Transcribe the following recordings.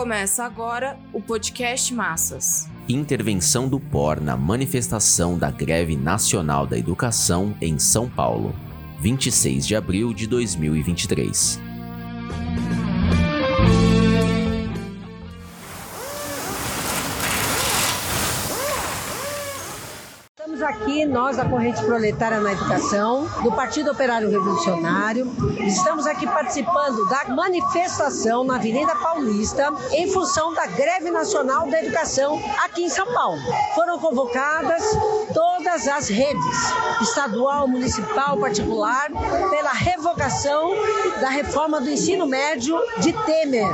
Começa agora o podcast Massas. Intervenção do POR na manifestação da Greve Nacional da Educação em São Paulo, 26 de abril de 2023. Aqui, nós da Corrente Proletária na Educação, do Partido Operário Revolucionário, estamos aqui participando da manifestação na Avenida Paulista em função da greve nacional da educação aqui em São Paulo. Foram convocadas todas as redes, estadual, municipal, particular, pela revogação da reforma do ensino médio de Temer.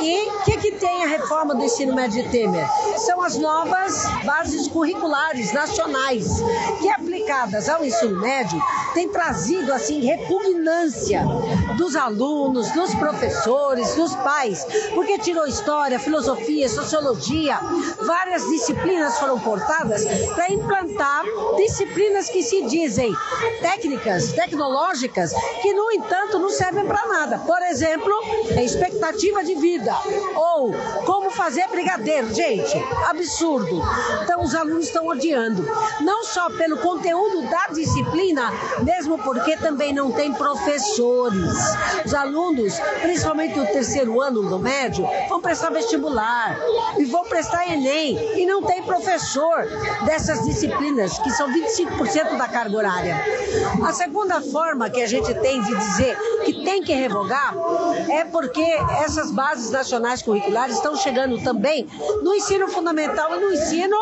E o que, que tem a reforma do ensino médio de Temer? São as novas bases curriculares nacionais que aplicadas ao ensino médio têm trazido assim repugnância dos alunos, dos professores, dos pais, porque tirou história, filosofia, sociologia, várias disciplinas foram cortadas para implantar disciplinas que se dizem técnicas, tecnológicas, que no entanto não servem para nada. Por exemplo, a expectativa de vida ou como fazer brigadeiro, gente, absurdo. Então os alunos estão odiando. Não só pelo conteúdo da disciplina, mesmo porque também não tem professores. Os alunos, principalmente no terceiro ano do médio, vão prestar vestibular e vão prestar Enem e não tem professor dessas disciplinas, que são 25% da carga horária. A segunda forma que a gente tem de dizer que tem que revogar é porque essas bases nacionais curriculares estão chegando também no ensino fundamental e no ensino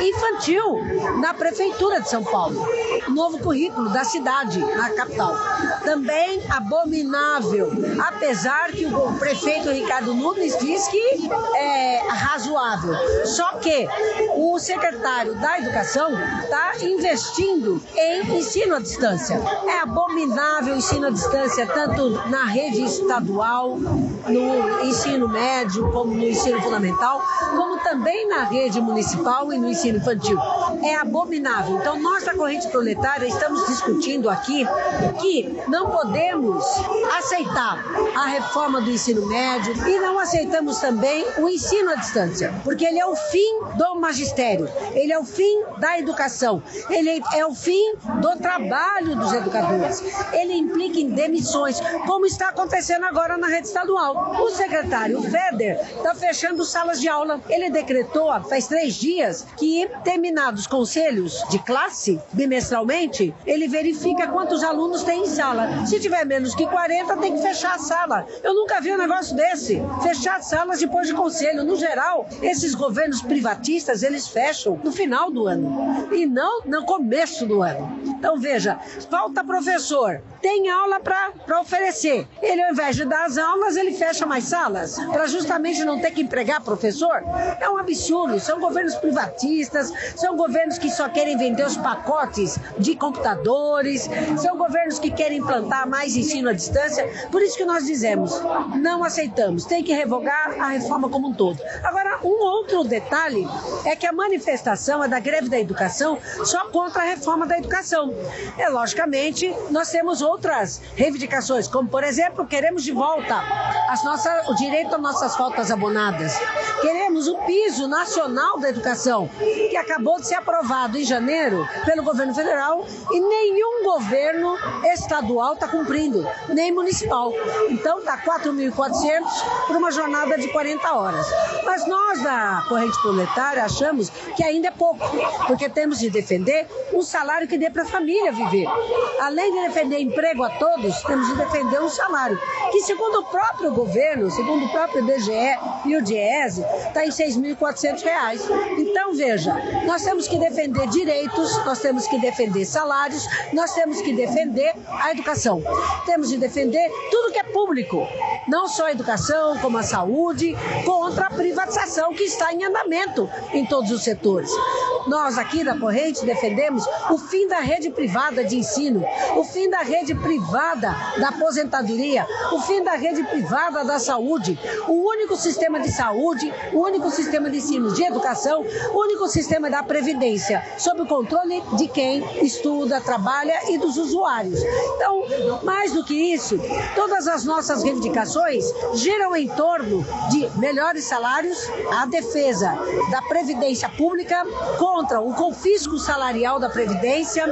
infantil, na Prefeitura de São Paulo. O novo currículo da cidade, na capital. Também abominável, apesar que o prefeito Ricardo Nunes diz que é razoável. Só que o secretário da Educação está investindo em ensino distância. É abominável o ensino à distância, tanto na rede estadual, no ensino médio, como no ensino fundamental, como também na rede municipal e no ensino infantil. É abominável então, nós da corrente proletária estamos discutindo aqui que não podemos aceitar a reforma do ensino médio e não aceitamos também o ensino à distância, porque ele é o fim do magistério, ele é o fim da educação, ele é o fim do trabalho dos educadores, ele implica em demissões, como está acontecendo agora na rede estadual. O secretário Feder está fechando salas de aula. Ele decretou faz três dias que terminados conselhos de classe bimestralmente, ele verifica quantos alunos tem em sala. Se tiver menos que 40, tem que fechar a sala. Eu nunca vi um negócio desse. Fechar salas depois de conselho. No geral, esses governos privatistas, eles fecham no final do ano e não no começo do ano. Então veja, falta professor, tem aula para oferecer. Ele, ao invés de dar as aulas, ele fecha mais salas para justamente não ter que empregar professor. É um absurdo. São governos privatistas, são governos que só querem vender os pacotes de computadores, são governos que querem implantar mais ensino à distância. Por isso que nós dizemos, não aceitamos, tem que revogar a reforma como um todo. Agora, um outro detalhe é que a manifestação é da greve da educação só contra a reforma da educação. É, logicamente, nós temos outras reivindicações, como, por exemplo, queremos de volta as nossas, o direito às nossas faltas abonadas. Queremos o piso nacional da educação, que acabou de ser aprovado em janeiro pelo governo federal e nenhum governo estadual está cumprindo, nem municipal. Então está 4.400 por uma jornada de 40 horas. Mas nós da corrente proletária achamos que ainda é pouco, porque temos de defender um salário que dê para a família viver. Além de defender emprego a todos, temos de defender um salário que, segundo o próprio governo, segundo o próprio DGE e o DIESE, está em R$ 6.400. Então, veja, nós temos que defender direitos, nós temos que defender salários, nós temos que defender a educação. Temos de defender tudo que é público, não só a educação, como a saúde, contra a privatização que está em andamento em todos os setores. Nós aqui da Corrente defendemos o fim da rede privada de ensino, o fim da rede privada da aposentadoria, o fim da rede privada da saúde, o único sistema de saúde, o único sistema de ensino de educação, o único sistema da previdência, sob o controle de quem estuda, trabalha e dos usuários. Então, mais do que isso, todas as nossas reivindicações giram em torno de melhores salários, a defesa da previdência pública contra o confisco salarial da previdência,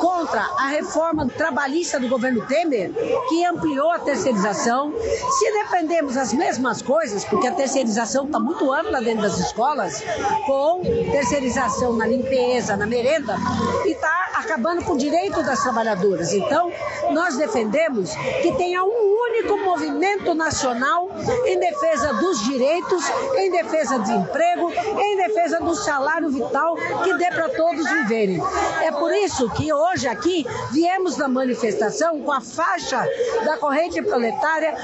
contra a reforma trabalhista do governo Temer, que ampliou a terceirização. Se defendemos as mesmas coisas, porque a terceirização está muito ampla dentro das escolas, com terceirização na limpeza, na merenda, e está acabando com o direito das trabalhadoras. Então, nós defendemos que tenha um único movimento nacional em defesa dos direitos, em defesa do emprego, em defesa do salário vital que dê para todos viverem. É por isso que hoje aqui viemos na manifestação com a faixa da corrente proletária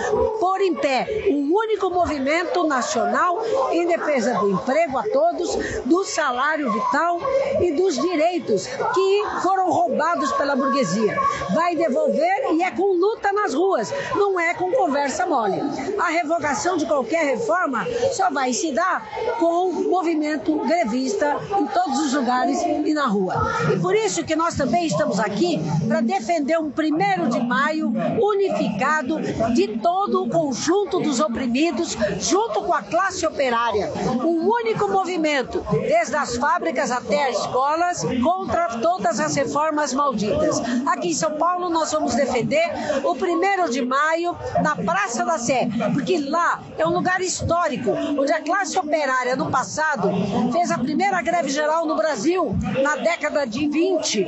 por em pé um único movimento nacional em defesa do emprego a todos, do salário vital e dos direitos que foram roubados pela burguesia. Vai devolver e é com luta nas ruas, não é com conversa mole. A revogação de qualquer reforma só vai se dar com movimento grevista em todos os lugares e na rua. E por isso que nós também estamos aqui para defender um primeiro de maio unificado de todo o conjunto dos oprimidos, junto com a classe operária. Um único movimento, desde as fábricas até as escolas, contra todas as reformas malditas. Aqui em São Paulo nós vamos defender o primeiro de maio na Praça da Sé, porque lá é um lugar histórico, onde a classe operária no passado fez a primeira greve geral no Brasil, na década de 20.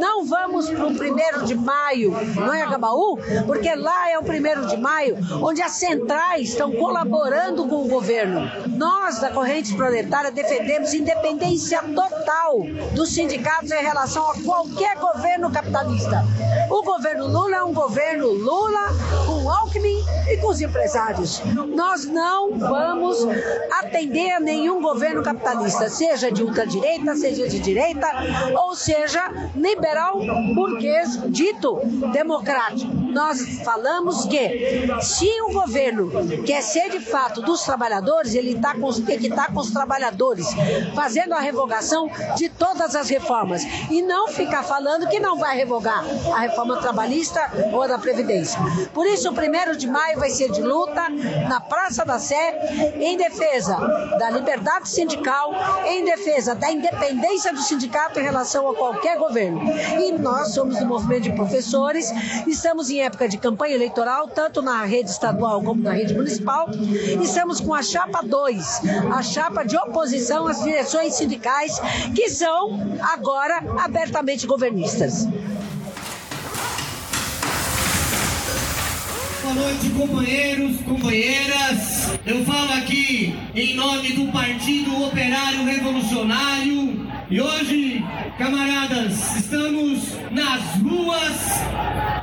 Não vamos para o primeiro de maio, não é Gabaú? Porque lá é o primeiro de maio, onde as centrais estão colaborando com o governo. Nós, da Corrente Proletária, defendemos independência total dos sindicatos em relação a qualquer governo capitalista. O governo Lula é um governo Lula e com os empresários. Nós não vamos atender a nenhum governo capitalista, seja de ultradireita, seja de direita, ou seja liberal burguês dito democrático. Nós falamos que se o governo quer ser de fato dos trabalhadores, ele tá com, tem que estar tá com os trabalhadores, fazendo a revogação de todas as reformas e não ficar falando que não vai revogar a reforma trabalhista ou da Previdência. Por isso, o primeiro de maio vai ser de luta na Praça da Sé, em defesa da liberdade sindical, em defesa da independência do sindicato em relação a qualquer governo. E nós somos do movimento de professores, estamos em época de campanha eleitoral, tanto na rede estadual como na rede municipal, estamos com a chapa 2, a chapa de oposição às direções sindicais, que são agora abertamente governistas. Noite, companheiros, companheiras. Eu falo aqui em nome do Partido Operário Revolucionário. E hoje, camaradas, estamos nas ruas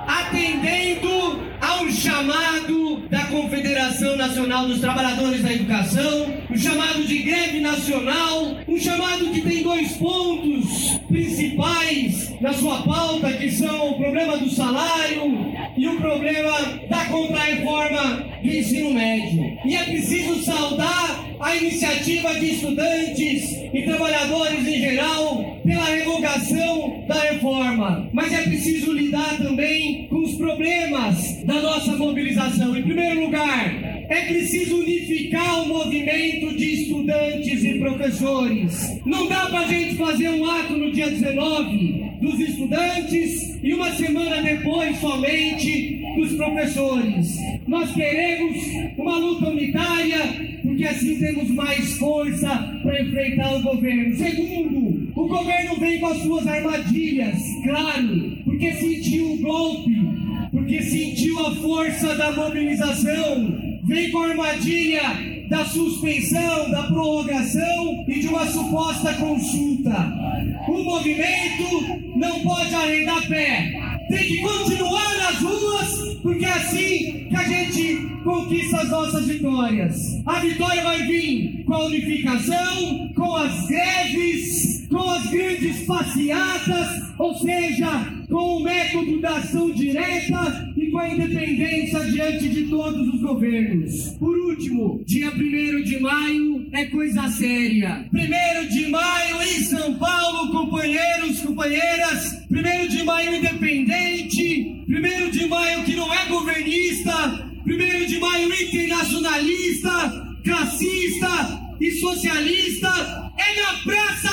atendendo ao chamado da Confederação Nacional dos Trabalhadores da Educação, um chamado de greve nacional, um chamado que tem dois pontos principais na sua pauta, que são o problema do salário e o problema da contra-reforma do ensino médio. E é preciso saudar a iniciativa de estudantes e trabalhadores em geral pela revogação da reforma. Mas é preciso lidar também com os problemas da nossa mobilização. Em primeiro lugar, é preciso unificar o movimento de estudantes e professores. Não dá para a gente fazer um ato no dia 19 dos estudantes e uma semana depois somente dos professores. Nós queremos uma luta unitária, porque assim temos mais força para enfrentar o governo. Segundo, o governo vem com as suas armadilhas, claro, porque sentiu o golpe, porque sentiu a força da mobilização vem com a armadilha da suspensão, da prorrogação e de uma suposta consulta. O movimento não pode arrendar pé. Tem que continuar nas ruas, porque é assim que a gente conquista as nossas vitórias. A vitória vai vir com a unificação, com as greves, com as grandes passeatas, ou seja, com o método da ação direta e com a independência diante de todos os governos. Por último, dia 1 de maio é coisa séria. 1 de maio em São Paulo, companheiros, companheiras. 1 de maio independente. 1 de maio que não é governista. 1 de maio internacionalista, classista e socialista. É na Praça